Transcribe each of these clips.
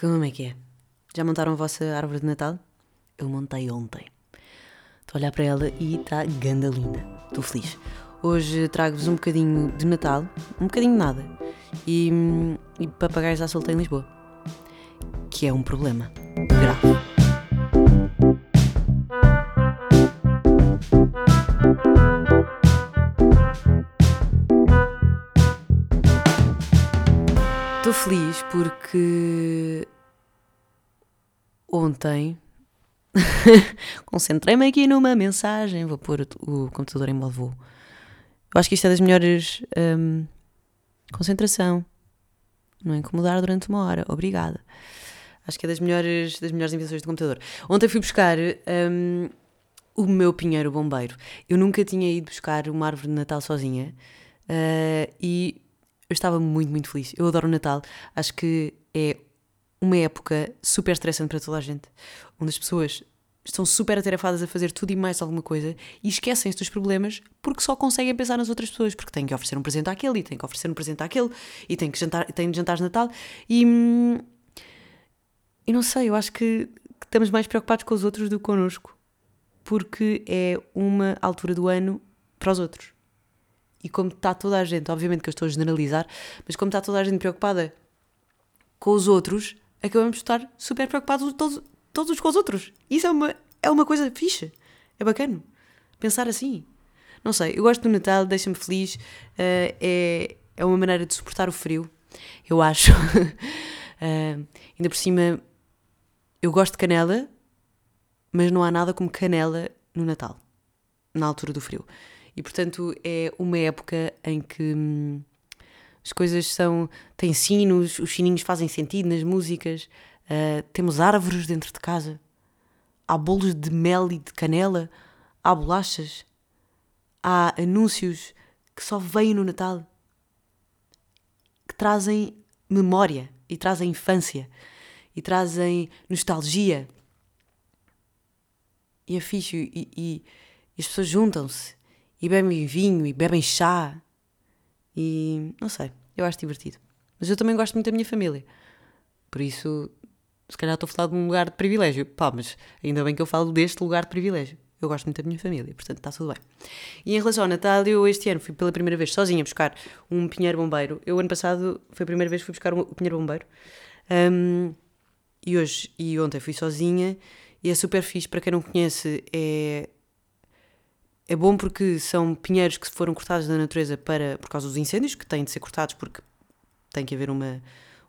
Como é que é? Já montaram a vossa árvore de Natal? Eu montei ontem. Estou a olhar para ela e está ganda linda. Estou feliz. Hoje trago-vos um bocadinho de Natal, um bocadinho de nada, e, e papagaios à solta em Lisboa. Que é um problema grave. Feliz porque ontem concentrei-me aqui numa mensagem. Vou pôr o, computador em voo. Eu acho que isto é das melhores. hum, concentração. Não incomodar durante uma hora. Obrigada. Acho que é das melhores, das melhores invenções do computador. Ontem fui buscar hum, o meu pinheiro bombeiro. Eu nunca tinha ido buscar uma árvore de Natal sozinha. ah, e eu estava muito, muito feliz. Eu adoro o Natal. Acho que é uma época super estressante para toda a gente, onde as pessoas estão super atarefadas a fazer tudo e mais alguma coisa e esquecem-se dos problemas porque só conseguem pensar nas outras pessoas, porque têm que oferecer um presente àquele e têm que oferecer um presente àquele e têm que jantar, têm de jantar de Natal e. hum, E não sei, eu acho que estamos mais preocupados com os outros do que connosco, porque é uma altura do ano para os outros. E como está toda a gente, obviamente que eu estou a generalizar, mas como está toda a gente preocupada com os outros, acabamos de estar super preocupados todos, todos uns com os outros. Isso é uma, é uma coisa fixe. É bacana. Pensar assim. Não sei, eu gosto do Natal, deixa-me feliz. eh, é, é uma maneira de suportar o frio, eu acho. Eh, ainda por cima, eu gosto de canela, mas não há nada como canela no Natal, na altura do frio. E portanto é uma época em que hum, as coisas são. têm sinos, os sininhos fazem sentido nas músicas, ah, temos árvores dentro de casa, há bolos de mel e de canela, há bolachas, há anúncios que só vêm no Natal, que trazem memória e trazem infância e trazem nostalgia. E é fixe, e, e- e as pessoas juntam-se e bebem vinho e bebem chá. E não sei, eu acho divertido. Mas eu também gosto muito da minha família. Por isso, se calhar estou a falar de um lugar de privilégio. Pá, mas ainda bem que eu falo deste lugar de privilégio. Eu gosto muito da minha família, portanto está tudo bem. E em relação ao Natal, eu este ano fui pela primeira vez sozinha buscar um pinheiro bombeiro. Eu ano passado foi a primeira vez que fui buscar um- o pinheiro bombeiro. Ahm, e hoje e ontem fui sozinha e é super fixe. Para quem não conhece, é, é bom porque são pinheiros que foram cortados da natureza para, por causa dos incêndios, que têm de ser cortados porque tem que haver uma.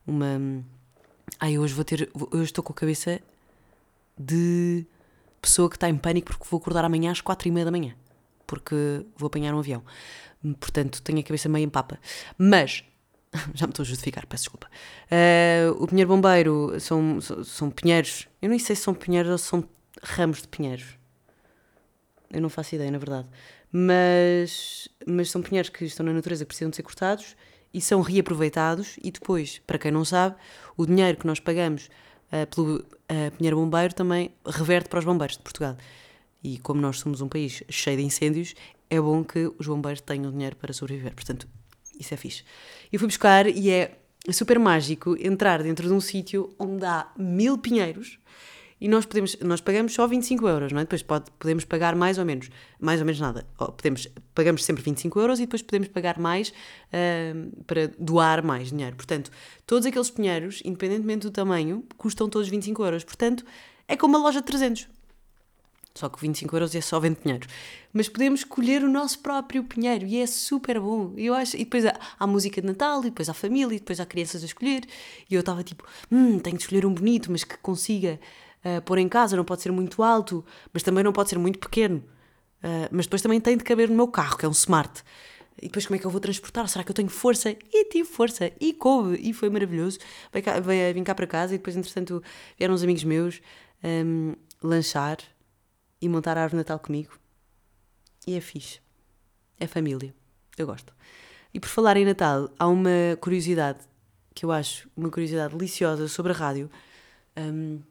uma Ai, hoje vou ter. Hoje estou com a cabeça de pessoa que está em pânico porque vou acordar amanhã às quatro e meia da manhã. Porque vou apanhar um avião. Portanto, tenho a cabeça meio em papa. Mas, já me estou a justificar, peço desculpa. Ah, o pinheiro bombeiro são, são, são pinheiros. Eu nem sei se são pinheiros ou se são ramos de pinheiros. Eu não faço ideia, na verdade. Mas, mas são pinheiros que estão na natureza que precisam de ser cortados e são reaproveitados. E depois, para quem não sabe, o dinheiro que nós pagamos ah, pelo ah, pinheiro bombeiro também reverte para os bombeiros de Portugal. E como nós somos um país cheio de incêndios, é bom que os bombeiros tenham dinheiro para sobreviver. Portanto, isso é fixe. Eu fui buscar e é super mágico entrar dentro de um sítio onde há mil pinheiros e nós, podemos, nós pagamos só 25 euros, não é? Depois pode, podemos pagar mais ou menos, mais ou menos nada. Podemos, pagamos sempre 25 euros e depois podemos pagar mais ah, para doar mais dinheiro. Portanto, todos aqueles pinheiros, independentemente do tamanho, custam todos 25 euros. Portanto, é como uma loja de 300. Só que 25 euros é só vende pinheiro. Mas podemos escolher o nosso próprio pinheiro e é super bom. Eu acho, e depois há, há música de Natal, e depois há família, e depois há crianças a escolher. E eu estava tipo, hum, tenho de escolher um bonito, mas que consiga ah, pôr em casa. Não pode ser muito alto, mas também não pode ser muito pequeno. Ah, mas depois também tem de caber no meu carro, que é um smart. E depois como é que eu vou transportar? Será que eu tenho força? E tive força, e coube, e foi maravilhoso. Veio cá, vim cá para casa e depois, entretanto, vieram uns amigos meus hum, lanchar e montar a árvore de Natal comigo. E é fixe. É família. Eu gosto. E por falar em Natal, há uma curiosidade que eu acho uma curiosidade deliciosa sobre a rádio. Hum,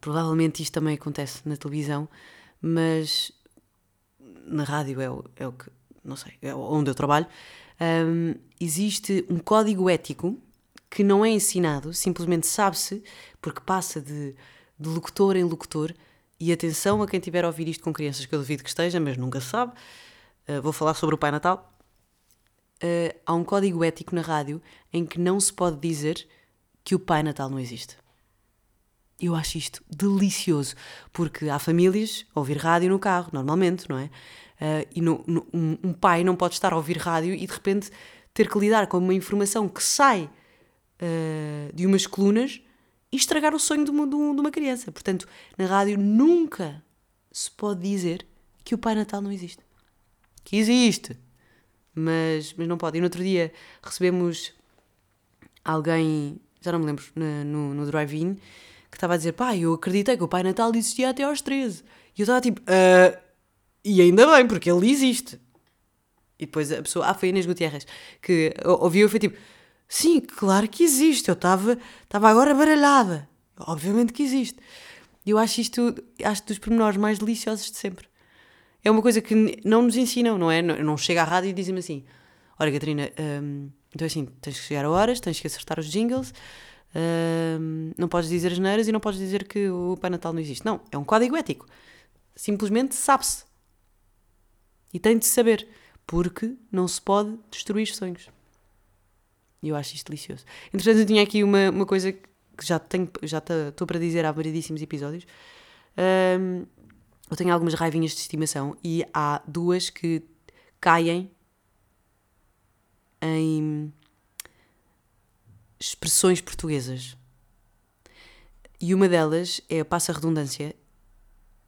provavelmente isto também acontece na televisão, mas na rádio é o, é o que, não sei, é onde eu trabalho. Hum, existe um código ético que não é ensinado, simplesmente sabe-se, porque passa de, de locutor em locutor. E atenção a quem tiver a ouvir isto com crianças, que eu duvido que esteja, mas nunca se sabe. Uh, vou falar sobre o Pai Natal. Uh, há um código ético na rádio em que não se pode dizer que o Pai Natal não existe. Eu acho isto delicioso, porque há famílias a ouvir rádio no carro, normalmente, não é? Uh, e no, no, um, um, pai não pode estar a ouvir rádio e de repente ter que lidar com uma informação que sai uh, de umas colunas e estragar o sonho de uma, de uma criança. Portanto, na rádio nunca se pode dizer que o Pai Natal não existe. Que existe, mas, mas não pode. E no outro dia recebemos alguém, já não me lembro, no, no, no drive-in, que estava a dizer: pá, eu acreditei que o Pai Natal existia até aos 13. E eu estava tipo: uh, e ainda bem, porque ele existe. E depois a pessoa, ah, foi Inês Gutierrez, que ouviu e foi tipo: sim, claro que existe. Eu estava agora baralhada. Obviamente que existe. E eu acho isto, acho dos pormenores mais deliciosos de sempre. É uma coisa que não nos ensinam, não é? Não, não chega à rádio e dizem-me assim: Olha, Catarina, hum, então é assim, tens que chegar a horas, tens que acertar os jingles, não podes dizer as neiras e não podes dizer que o Pai Natal não existe. Não, é um código ético. Simplesmente sabe-se. E tem de saber, porque não se pode destruir sonhos. E eu acho isto delicioso. Entretanto, eu tinha aqui uma, uma coisa que já tenho, já estou para dizer há variedíssimos episódios. Eu tenho algumas raivinhas de estimação e há duas que caem em expressões portuguesas. E uma delas é a passa redundância.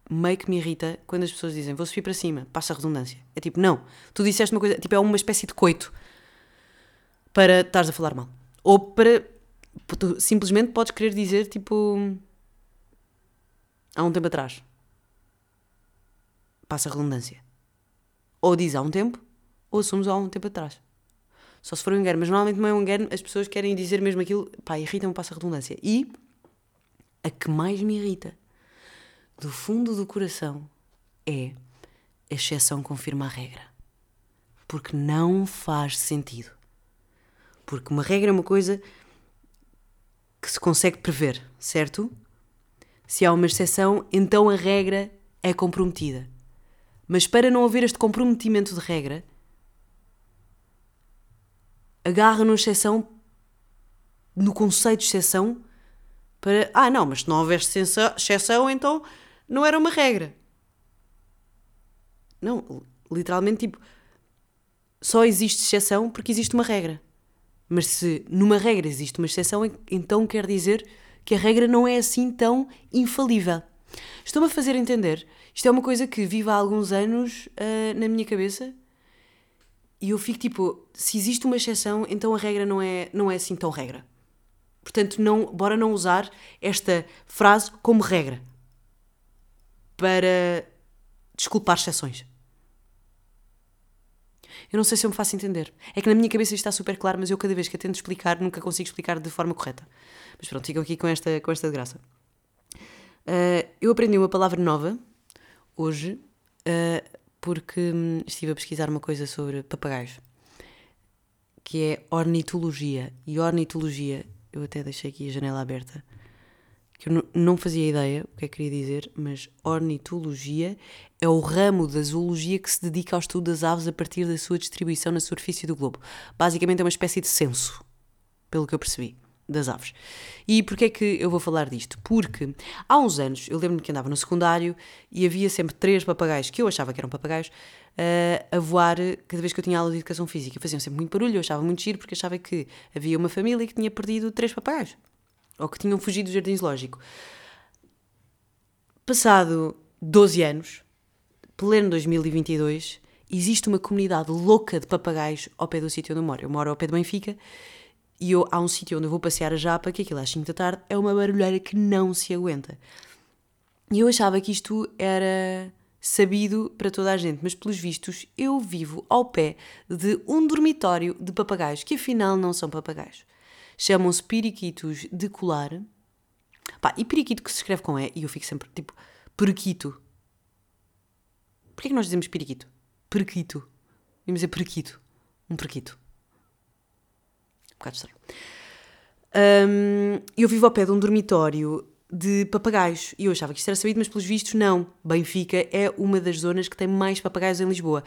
Meio que me irrita quando as pessoas dizem vou subir para cima, passa redundância. É tipo, não, tu disseste uma coisa, tipo, é uma espécie de coito para estares a falar mal. Ou para. Tu simplesmente podes querer dizer, tipo. Há um tempo atrás. Passa redundância. Ou diz há um tempo, ou assumes há um tempo atrás. Só se for um engano, mas normalmente não é um engano, as pessoas querem dizer mesmo aquilo, pá, irrita-me, passa a redundância. E a que mais me irrita, do fundo do coração, é a exceção confirma a regra. Porque não faz sentido. Porque uma regra é uma coisa que se consegue prever, certo? Se há uma exceção, então a regra é comprometida. Mas para não haver este comprometimento de regra, agarra na exceção, no conceito de exceção, para. Ah, não, mas se não houver exceção, então não era uma regra. Não, literalmente, tipo, só existe exceção porque existe uma regra. Mas se numa regra existe uma exceção, então quer dizer que a regra não é assim tão infalível. Estou-me a fazer entender. Isto é uma coisa que vive há alguns anos uh, na minha cabeça e eu fico tipo, se existe uma exceção, então a regra não é, não é assim tão regra. Portanto, não, bora não usar esta frase como regra para desculpar exceções. Eu não sei se eu me faço entender. É que na minha cabeça isto está super claro, mas eu cada vez que a tento explicar nunca consigo explicar de forma correta. Mas pronto, fico aqui com esta, com esta graça. Uh, eu aprendi uma palavra nova hoje. Uh, porque hum, estive a pesquisar uma coisa sobre papagaios, que é ornitologia. E ornitologia, eu até deixei aqui a janela aberta, que eu não fazia ideia o que é que queria dizer, mas ornitologia é o ramo da zoologia que se dedica ao estudo das aves a partir da sua distribuição na superfície do globo. Basicamente é uma espécie de censo, pelo que eu percebi das aves. E porquê é que eu vou falar disto? Porque há uns anos, eu lembro-me que andava no secundário e havia sempre três papagaios, que eu achava que eram papagaios, uh, a voar cada vez que eu tinha aula de educação física. Faziam sempre muito barulho, eu achava muito giro porque achava que havia uma família que tinha perdido três papagaios. Ou que tinham fugido do jardim zoológico. Passado 12 anos, pleno 2022, existe uma comunidade louca de papagaios ao pé do sítio onde eu moro. Eu moro ao pé de Benfica e eu, há um sítio onde eu vou passear a japa, que aquilo às 5 da tarde é uma barulheira que não se aguenta. E eu achava que isto era sabido para toda a gente, mas pelos vistos eu vivo ao pé de um dormitório de papagaios, que afinal não são papagaios. Chamam-se periquitos de colar. Pá, e periquito que se escreve com E, e eu fico sempre tipo, periquito. Porquê que nós dizemos periquito? Periquito. Vamos dizer periquito. Um periquito bocado estranho. Um, eu vivo ao pé de um dormitório de papagaios e eu achava que isto era sabido, mas pelos vistos não. Benfica é uma das zonas que tem mais papagaios em Lisboa.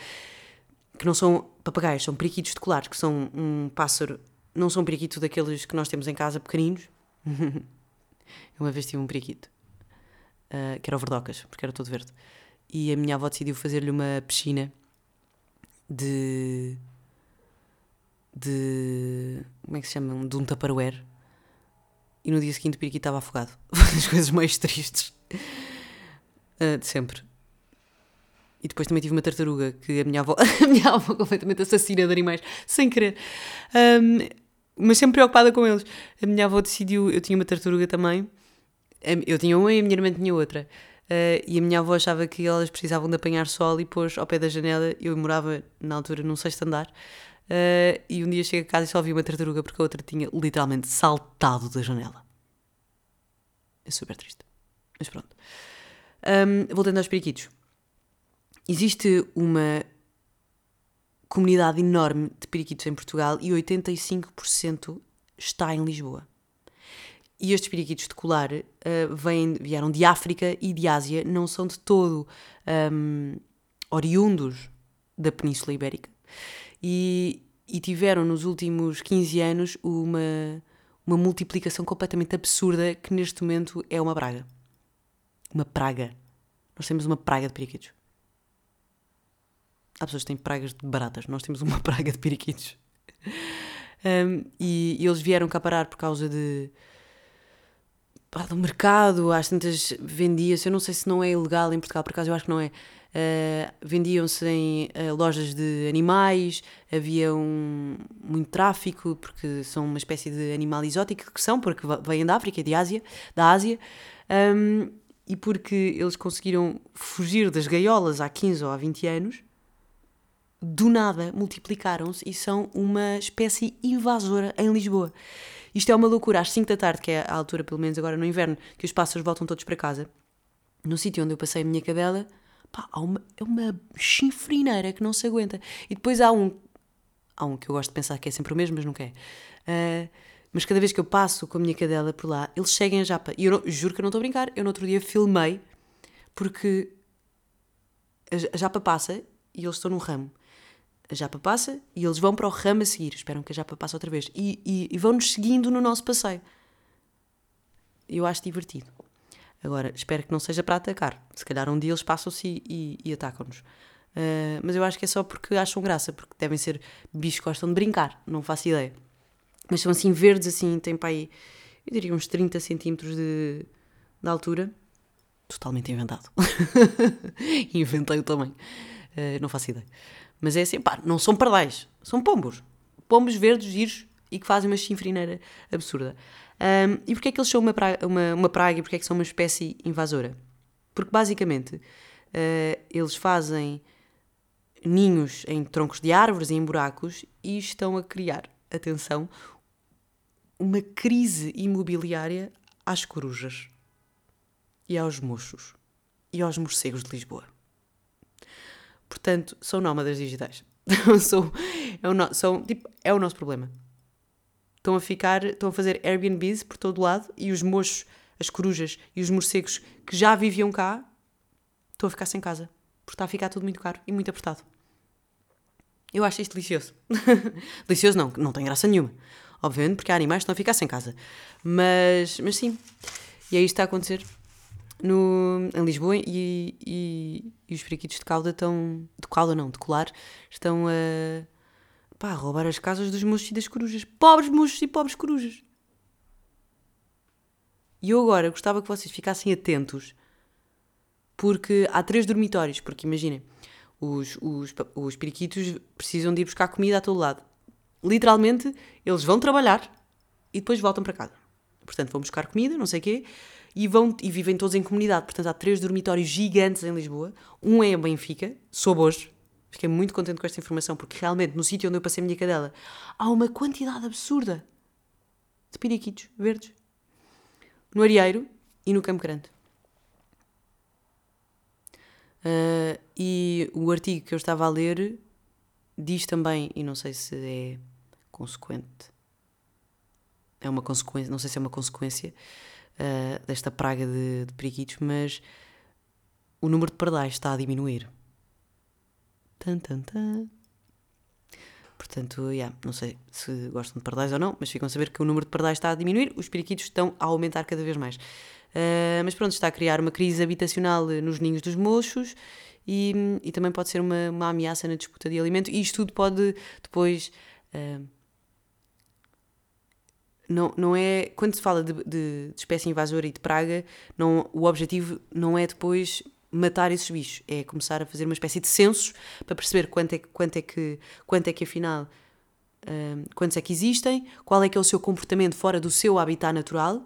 Que não são papagaios, são periquitos de colares, que são um pássaro. Não são periquitos daqueles que nós temos em casa pequeninos. uma vez tive um periquito, uh, que era o verdocas, porque era todo verde. E a minha avó decidiu fazer-lhe uma piscina de. De. como é que se chama? De um tupperware e no dia seguinte o periquito estava afogado. As coisas mais tristes uh, de sempre. E depois também tive uma tartaruga que a minha avó, a minha avó completamente assassina de animais, sem querer. Um, mas sempre preocupada com eles. A minha avó decidiu, eu tinha uma tartaruga também. Eu tinha uma e a minha irmã tinha outra. Uh, e a minha avó achava que elas precisavam de apanhar sol e pôs ao pé da janela. Eu morava na altura num sexto andar. Uh, e um dia cheguei a casa e só vi uma tartaruga porque a outra tinha literalmente saltado da janela. É super triste. Mas pronto. Um, voltando aos periquitos. Existe uma comunidade enorme de periquitos em Portugal e 85% está em Lisboa. E estes periquitos de colar uh, vêm, vieram de África e de Ásia, não são de todo um, oriundos da Península Ibérica e, e tiveram nos últimos 15 anos uma, uma multiplicação completamente absurda que neste momento é uma praga. Uma praga. Nós temos uma praga de periquitos. Há pessoas que têm pragas de baratas, nós temos uma praga de periquitos. Um, e, e, eles vieram cá parar por causa de. Do mercado, às tantas vendia-se. Eu não sei se não é ilegal em Portugal, por acaso eu acho que não é. Uh, vendiam-se em uh, lojas de animais, havia um, muito tráfico, porque são uma espécie de animal exótico, que são, porque vêm da África de Ásia, da Ásia, um, e porque eles conseguiram fugir das gaiolas há 15 ou há 20 anos, do nada multiplicaram-se e são uma espécie invasora em Lisboa. Isto é uma loucura, às 5 da tarde, que é a altura, pelo menos agora no inverno, que os pássaros voltam todos para casa. No sítio onde eu passei a minha cadela, Pá, há uma, é uma chinfrineira que não se aguenta. E depois há um. Há um que eu gosto de pensar que é sempre o mesmo, mas nunca é. Uh, mas cada vez que eu passo com a minha cadela por lá, eles seguem a japa. E eu não, juro que eu não estou a brincar. Eu no outro dia filmei, porque a japa passa e eles estão num ramo. A japa passa e eles vão para o ramo a seguir. Esperam que a japa passe outra vez. E, e, e vão-nos seguindo no nosso passeio. Eu acho divertido. Agora, espero que não seja para atacar. Se calhar um dia eles passam-se e, e, e atacam-nos. Uh, mas eu acho que é só porque acham graça, porque devem ser bichos que gostam de brincar, não faço ideia. Mas são assim verdes, assim, têm para aí, eu diria uns 30 centímetros de, de altura. Totalmente inventado. Inventei o tamanho. Uh, não faço ideia. Mas é assim, pá, não são pardais, são pombos. Pombos verdes, giros e que fazem uma chinfrineira absurda. Um, e porquê é que eles são uma praga, uma, uma praga e porquê é que são uma espécie invasora? Porque basicamente uh, eles fazem ninhos em troncos de árvores e em buracos e estão a criar, atenção, uma crise imobiliária às corujas e aos mochos e aos morcegos de Lisboa. Portanto, são nómadas digitais. são, é, o são, tipo, é o nosso problema estão a ficar, estão a fazer Airbnbs por todo lado e os mochos, as corujas e os morcegos que já viviam cá estão a ficar sem casa. Porque está a ficar tudo muito caro e muito apertado. Eu acho isto delicioso. delicioso não, não tem graça nenhuma. Obviamente, porque há animais que estão a ficar sem casa. Mas, mas sim. E é isto que está a acontecer no, em Lisboa e, e, e os periquitos de cauda estão. de cauda não, de colar, estão a pá, roubar as casas dos moços e das corujas. Pobres moços e pobres corujas. E eu agora gostava que vocês ficassem atentos, porque há três dormitórios, porque imaginem, os, os, os periquitos precisam de ir buscar comida a todo lado. Literalmente, eles vão trabalhar e depois voltam para casa. Portanto, vão buscar comida, não sei o quê, e, vão, e vivem todos em comunidade. Portanto, há três dormitórios gigantes em Lisboa. Um é em Benfica, soube hoje, Fiquei muito contente com esta informação, porque realmente no sítio onde eu passei a minha cadela há uma quantidade absurda de periquitos verdes. No Arieiro e no Campo Grande. Uh, e o artigo que eu estava a ler diz também, e não sei se é consequente, é uma consequência, não sei se é uma consequência uh, desta praga de, de periquitos, mas o número de pardais está a diminuir. Tan, tan, tan. Portanto, yeah, não sei se gostam de pardais ou não, mas ficam a saber que o número de pardais está a diminuir, os periquitos estão a aumentar cada vez mais. Uh, mas pronto, está a criar uma crise habitacional nos ninhos dos mochos e, e também pode ser uma, uma, ameaça na disputa de alimento. E isto tudo pode depois. Uh, não, não é. Quando se fala de, de, de, espécie invasora e de praga, não, o objetivo não é depois matar esses bichos, é começar a fazer uma espécie de censos para perceber quanto é, quanto é que, quanto é que afinal. Uh, quantos é que existem, qual é que é o seu comportamento fora do seu habitat natural,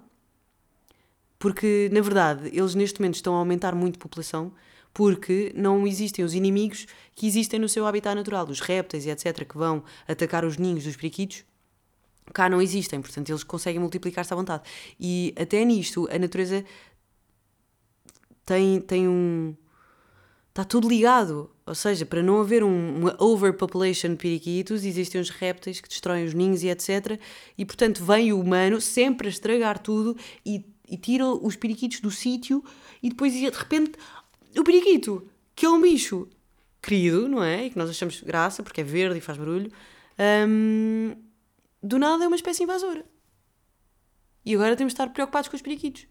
porque na verdade eles neste momento estão a aumentar muito a população porque não existem os inimigos que existem no seu habitat natural, os répteis e etc., que vão atacar os ninhos dos periquitos, cá não existem, portanto eles conseguem multiplicar-se à vontade. E até nisto, a natureza tem, tem um. Está tudo ligado. Ou seja, para não haver um, uma overpopulation de periquitos, existem os répteis que destroem os ninhos e etc. E portanto vem o humano sempre a estragar tudo e, e tira os periquitos do sítio e depois de repente o periquito, que é um bicho querido, não é? E que nós achamos graça porque é verde e faz barulho, hum, do nada é uma espécie invasora. E agora temos de estar preocupados com os periquitos.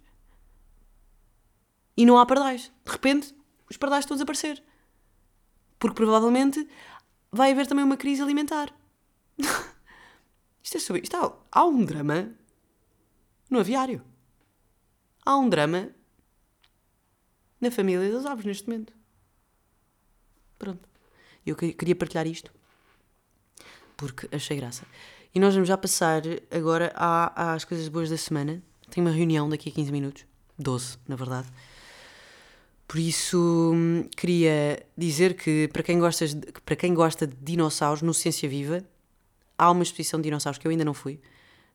E não há pardais. De repente, os pardais estão a desaparecer. Porque provavelmente vai haver também uma crise alimentar. isto é sobre. Isto há, há um drama no aviário. Há um drama na família das aves neste momento. Pronto. Eu queria partilhar isto porque achei graça. E nós vamos já passar agora às coisas boas da semana. Tenho uma reunião daqui a 15 minutos. 12, na verdade. Por isso, hum, queria dizer que para quem, gosta de, para quem gosta de dinossauros, no Ciência Viva, há uma exposição de dinossauros que eu ainda não fui.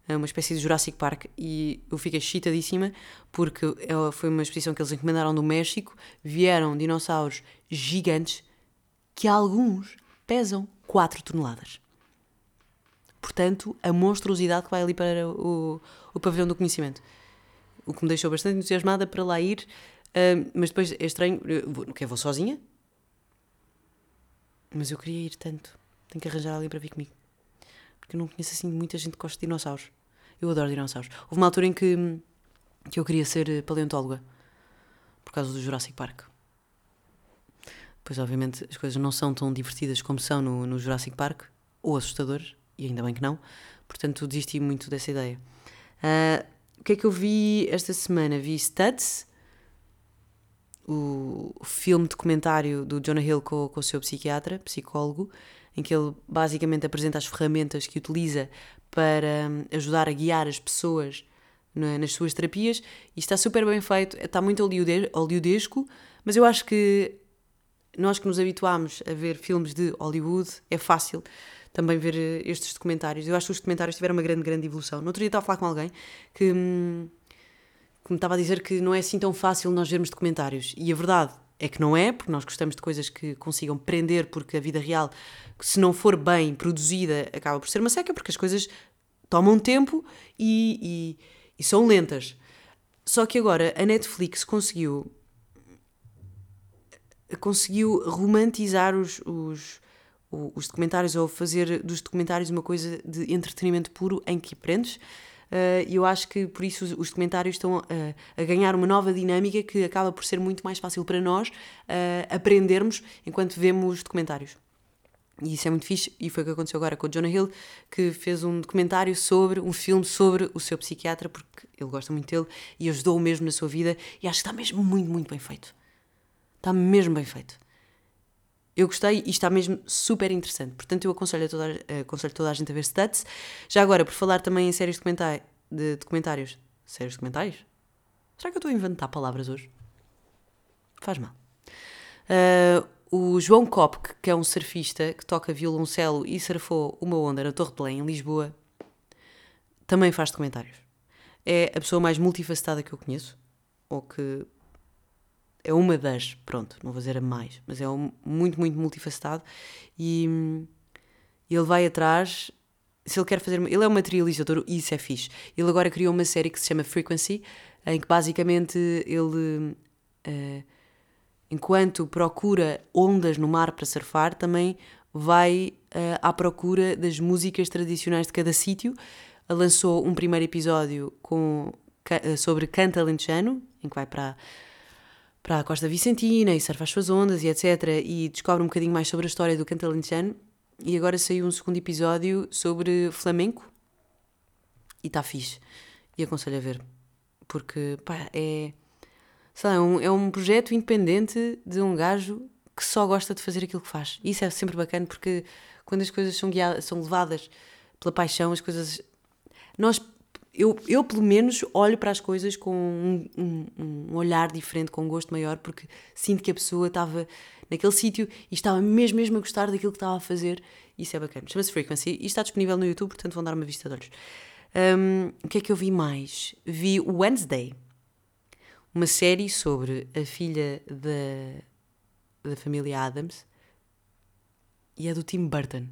É uma espécie de Jurassic Park e eu fiquei excitadíssima porque foi uma exposição que eles encomendaram do México. Vieram dinossauros gigantes que alguns pesam 4 toneladas. Portanto, a monstruosidade que vai ali para o, o pavilhão do conhecimento. O que me deixou bastante entusiasmada para lá ir, mas depois é estranho, vou, que vou sozinha, mas eu queria ir tanto. Tenho que arranjar alguém para vir comigo. Porque eu não conheço assim muita gente que gosta de dinossauros. Eu adoro dinossauros. Houve uma altura em que, que eu queria ser eh, paleontóloga por causa do Jurassic Park. Pois, obviamente, as coisas não são tão divertidas como são no, no Jurassic Park, ou assustadoras, e ainda bem que não. Portanto, desisti muito dessa ideia. Uh, o que é que eu vi esta semana? Vi Studs, o filme documentário do Jonah Hill com, com o seu psiquiatra, psicólogo, em que ele basicamente apresenta as ferramentas que utiliza para hum, ajudar a guiar as pessoas nas suas terapias e está super bem feito, está muito hollywoodesco, mas eu acho que nós que nos habituámos a ver filmes de Hollywood, é fácil também ver eh, estes documentários. Eu acho que os documentários tiveram uma grande, grande evolução. No outro dia estava a falar com alguém que, hum, que me estava a dizer que não é assim tão fácil nós vermos documentários. E a verdade é que não é, porque nós gostamos de coisas que consigam prender, porque a vida real, se não for bem produzida, acaba por ser uma seca, porque as coisas tomam tempo e, e, e são lentas. Só que agora a Netflix conseguiu conseguiu romantizar os, os, os documentários ou fazer dos documentários uma coisa de entretenimento puro em que aprendes eh, e eu acho que por isso os, documentários estão a, a, ganhar uma nova dinâmica que acaba por ser muito mais fácil para nós uh, aprendermos enquanto vemos documentários. E isso é muito fixe, e foi o que aconteceu agora com o Jonah Hill, que fez um documentário sobre, um filme sobre o seu psiquiatra, porque ele gosta muito dele e ajudou-o mesmo na sua vida, e acho que está mesmo muito, muito bem feito. Está mesmo bem feito. Eu gostei e está mesmo super interessante. Portanto, eu aconselho, a toda, aconselho toda a gente a ver Stats. Já agora, por falar também em séries de, comentários, de documentários. Séries de comentários? Será que eu estou a inventar palavras hoje? Faz mal. Uh, o João Kopke, que é um surfista que toca violoncelo e surfou uma onda na Torre de Belém, em Lisboa, também faz documentários. É a pessoa mais multifacetada que eu conheço, ou que é uma das, pronto, não vou dizer a mais, mas é um, muito, muito multifacetado e, ele vai atrás se ele quer fazer. Ele é um materializador e isso é fixe. Ele agora criou uma série que se chama Frequency, em que basicamente ele. Uh, enquanto procura ondas no mar para surfar, também vai uh, à procura das músicas tradicionais de cada sítio. Lançou um primeiro episódio com, sobre canto alentejano, em que vai para, para a Costa Vicentina e surfa as suas ondas e etc. E descobre um bocadinho mais sobre a história do canto. E agora saiu um segundo episódio sobre flamenco e está fixe. E aconselho a ver. Porque, pá, é sei lá, é um, é um projeto independente de um gajo que só gosta de fazer aquilo que faz. Isso é sempre bacana porque quando as coisas são, guiadas, são levadas pela paixão, as coisas. Nós, eu, eu pelo menos olho para as coisas com um, um, um olhar diferente, com um gosto maior, porque sinto que a pessoa estava naquele sítio e estava mesmo, mesmo a gostar daquilo que estava a fazer. Isso é bacana. Chama-se Frequency e está disponível no YouTube, portanto vão dar uma vista de olhos. Um, o que é que eu vi mais? Vi Wednesday uma série sobre a filha da, da família Adams e é do Tim Burton.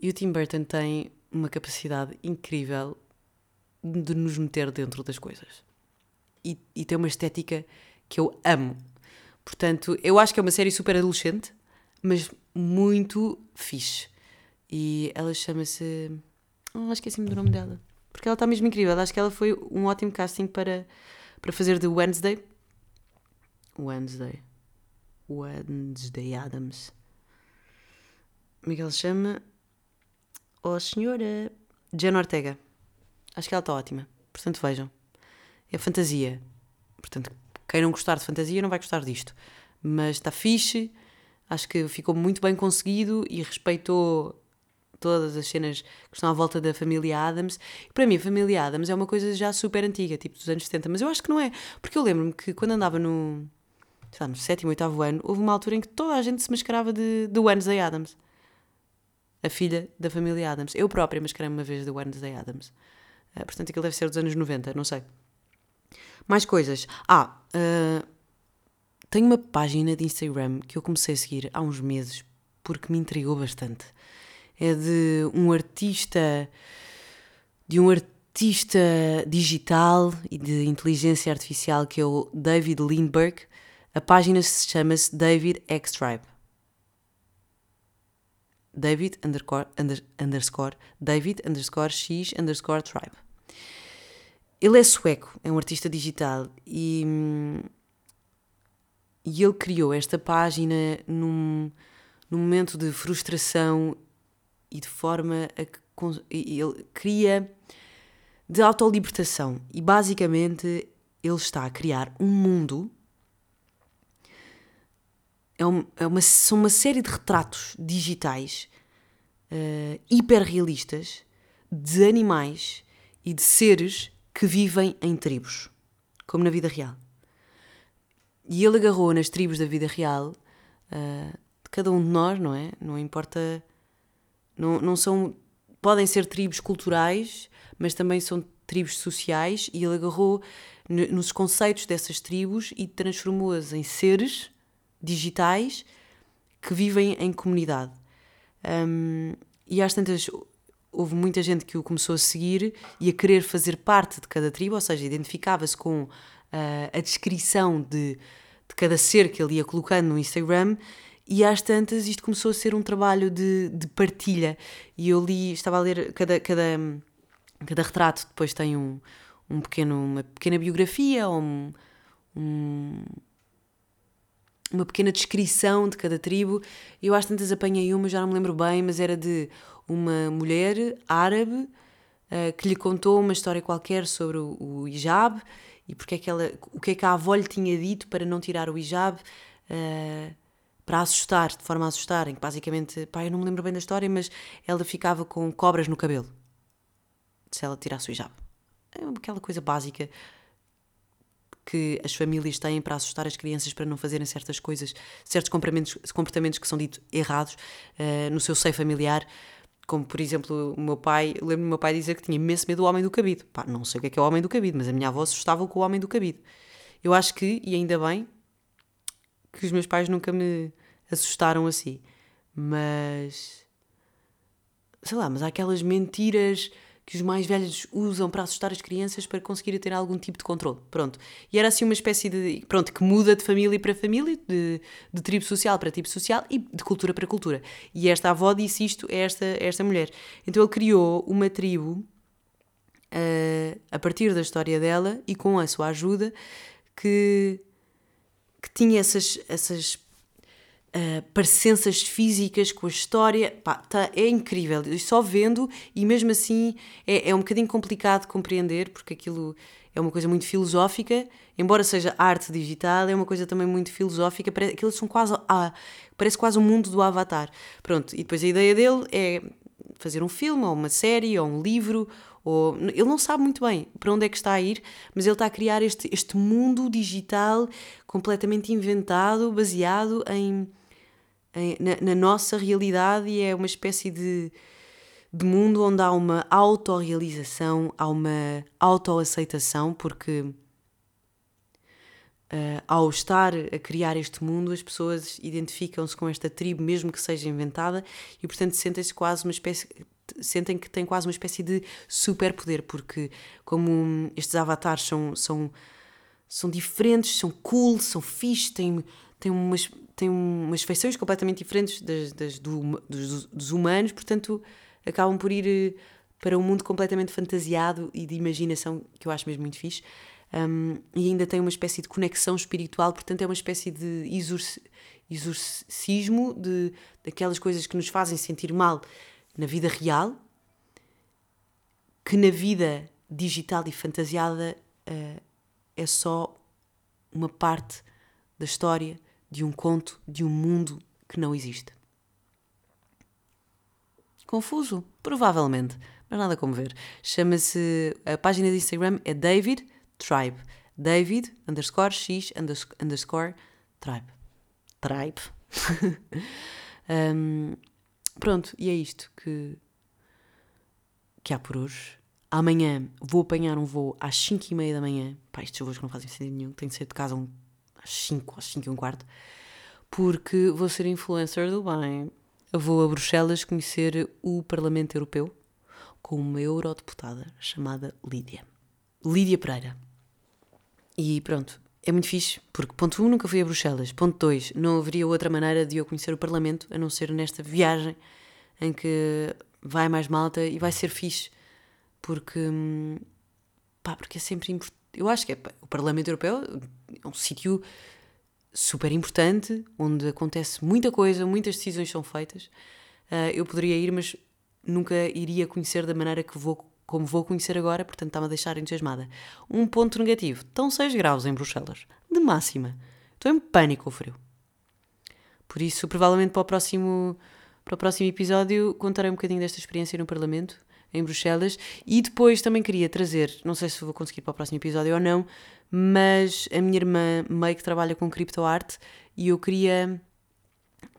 E o Tim Burton tem uma capacidade incrível de nos meter dentro das coisas. E, e tem uma estética que eu amo. Portanto, eu acho que é uma série super adolescente, mas muito fixe. E ela chama-se. Oh, esqueci-me do nome dela. Porque ela está mesmo incrível. Acho que ela foi um ótimo casting para para fazer de Wednesday. Wednesday. Wednesday Adams. Miguel chama. Oh, senhora. Jen Ortega. Acho que ela está ótima. Portanto, vejam. É fantasia. Portanto, quem não gostar de fantasia não vai gostar disto. Mas está fixe. Acho que ficou muito bem conseguido e respeitou todas as cenas que estão à volta da família Adams. Para mim, a família Adams é uma coisa já super antiga, tipo dos anos 70, mas eu acho que não é, porque eu lembro-me que quando andava no, sei lá, no sétimo, oitavo ano, houve uma altura em que toda a gente se mascarava de, de Wednesday Adams. A filha da família Adams. Eu própria mascarei-me uma vez de Wednesday Adams. Uh, portanto, aquilo deve ser dos anos 90, não sei. Mais coisas. Ah, uh, tenho uma página de Instagram que eu comecei a seguir há uns meses porque me intrigou bastante é de um artista, de um artista digital e de inteligência artificial que é o David Lindbergh. A página chama-se David X Tribe. David underscore, under, underscore David underscore X underscore Tribe. Ele é sueco, é um artista digital e, e ele criou esta página num, num momento de frustração e de forma a que ele cria de autolibertação. E basicamente ele está a criar um mundo é, um, é uma, são uma série de retratos digitais uh, hiperrealistas de animais e de seres que vivem em tribos, como na vida real. E ele agarrou nas tribos da vida real uh, de cada um de nós, não é? Não importa não, não são. Podem ser tribos culturais, mas também são tribos sociais, e ele agarrou nos conceitos dessas tribos e transformou-as em seres digitais que vivem em comunidade. Um, e às tantas houve muita gente que o começou a seguir e a querer fazer parte de cada tribo, ou seja, identificava-se com uh, a descrição de, de cada ser que ele ia colocando no Instagram e às tantas isto começou a ser um trabalho de, de partilha. E eu li, estava a ler cada, cada, cada retrato, depois tem um, um pequeno, uma pequena biografia ou um, um, uma pequena descrição de cada tribo. Eu às tantas apanhei uma, já não me lembro bem, mas era de uma mulher árabe uh, que lhe contou uma história qualquer sobre o, o hijab e porque é que ela, o que é que a avó lhe tinha dito para não tirar o hijab. Uh, para assustar, de forma a assustar, em que basicamente, pá, eu não me lembro bem da história, mas ela ficava com cobras no cabelo se ela tirasse o hijab. É aquela coisa básica que as famílias têm para assustar as crianças para não fazerem certas coisas, certos comportamentos, comportamentos que são ditos errados uh, no seu seio familiar. Como, por exemplo, o meu pai, lembro-me do meu pai dizer que tinha imenso medo do homem do cabido. Pá, não sei o que é que é o homem do cabido, mas a minha avó assustava com o homem do cabido. Eu acho que, e ainda bem, que os meus pais nunca me assustaram assim. Mas sei lá, mas há aquelas mentiras que os mais velhos usam para assustar as crianças para conseguirem ter algum tipo de controle. Pronto. E era assim uma espécie de. Pronto, que muda de família para família, de, de tribo social para tribo social e de cultura para cultura. E esta avó disse isto a esta, a esta mulher. Então ele criou uma tribo uh, a partir da história dela e com a sua ajuda que, que tinha essas, essas uh, parecenças físicas com a história. Pá, tá, é incrível. Só vendo, e mesmo assim é, é um bocadinho complicado de compreender, porque aquilo é uma coisa muito filosófica, embora seja arte digital, é uma coisa também muito filosófica. Parece, aquilo são quase. Ah, parece quase o um mundo do Avatar. Pronto, e depois a ideia dele é fazer um filme, ou uma série, ou um livro, ou ele não sabe muito bem para onde é que está a ir, mas ele está a criar este, este mundo digital completamente inventado, baseado em na, na, nossa realidade e é uma espécie de, de mundo onde há uma autorrealização, há uma autoaceitação, porque Uh, ao estar a criar este mundo, as pessoas identificam-se com esta tribo, mesmo que seja inventada, e portanto sentem-se quase uma espécie. Sentem que têm quase uma espécie de superpoder, porque, como estes avatares são, são, são diferentes, são cool, são fixe, têm, têm umas, têm umas feições completamente diferentes das, das do, dos, dos, humanos, portanto acabam por ir eh, para um mundo completamente fantasiado e de imaginação que eu acho mesmo muito fixe. Um, e ainda tem uma espécie de conexão espiritual, portanto é uma espécie de exorcismo de daquelas coisas que nos fazem sentir mal na vida real, que na vida digital e fantasiada uh, é só uma parte da história de um conto, de um mundo que não existe. Confuso? Provavelmente, mas nada como ver. Chama-se. A página de Instagram é David Tribe. David underscore X underscore Tribe. Tribe. um, pronto, e é isto que, que há por hoje. Amanhã vou apanhar um voo às 5 e meia da manhã. Pá, estes voos que não fazem sentido nenhum. Tenho de sair de casa um às 5, às 5 e um quarto, porque vou ser influencer do bem. vou a Bruxelas conhecer o Parlamento Europeu com uma eurodeputada chamada Lídia. Lídia Pereira. E pronto, é muito fixe, porque ponto 1, um, nunca fui a Bruxelas. Ponto 2, não haveria outra maneira de eu conhecer o Parlamento a não ser nesta viagem em que vai mais malta e vai ser fixe, porque, hum, pá, porque é sempre importante eu acho que é, o Parlamento Europeu é um sítio super importante, onde acontece muita coisa, muitas decisões são feitas. Uh, eu poderia ir, mas nunca iria conhecer da maneira que vou, como vou conhecer agora, portanto está-me a deixar entusiasmada. Um ponto negativo: estão 6 graus em Bruxelas, de máxima. Estou em pânico o frio. Por isso, provavelmente para o próximo, para o próximo episódio, contarei um bocadinho desta experiência no Parlamento em Bruxelas. E depois também queria trazer, não sei se vou conseguir para o próximo episódio ou não, mas a minha irmã meio que trabalha com criptoarte e eu queria,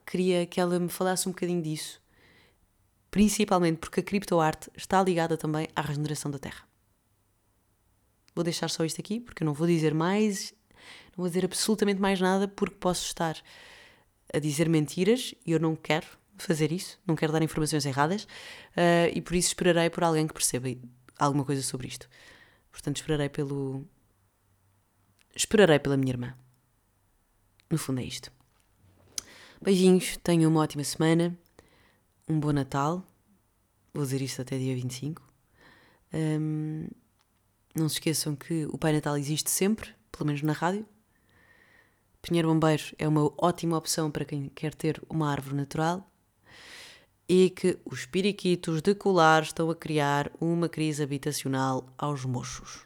queria que ela me falasse um bocadinho disso. Principalmente porque a criptoarte está ligada também à regeneração da Terra. Vou deixar só isto aqui porque eu não vou dizer mais, não vou dizer absolutamente mais nada porque posso estar a dizer mentiras e eu não quero fazer isso, não quero dar informações erradas uh, e por isso esperarei por alguém que perceba alguma coisa sobre isto. Portanto, esperarei pelo. Esperarei pela minha irmã. No fundo é isto. Beijinhos, tenham uma ótima semana, um bom Natal. Vou dizer isto até dia 25. Um, não se esqueçam que o Pai Natal existe sempre, pelo menos na rádio. Pinheiro Bombeiro é uma ótima opção para quem quer ter uma árvore natural e que os periquitos de colar estão a criar uma crise habitacional aos mochos.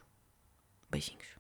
Beijinhos.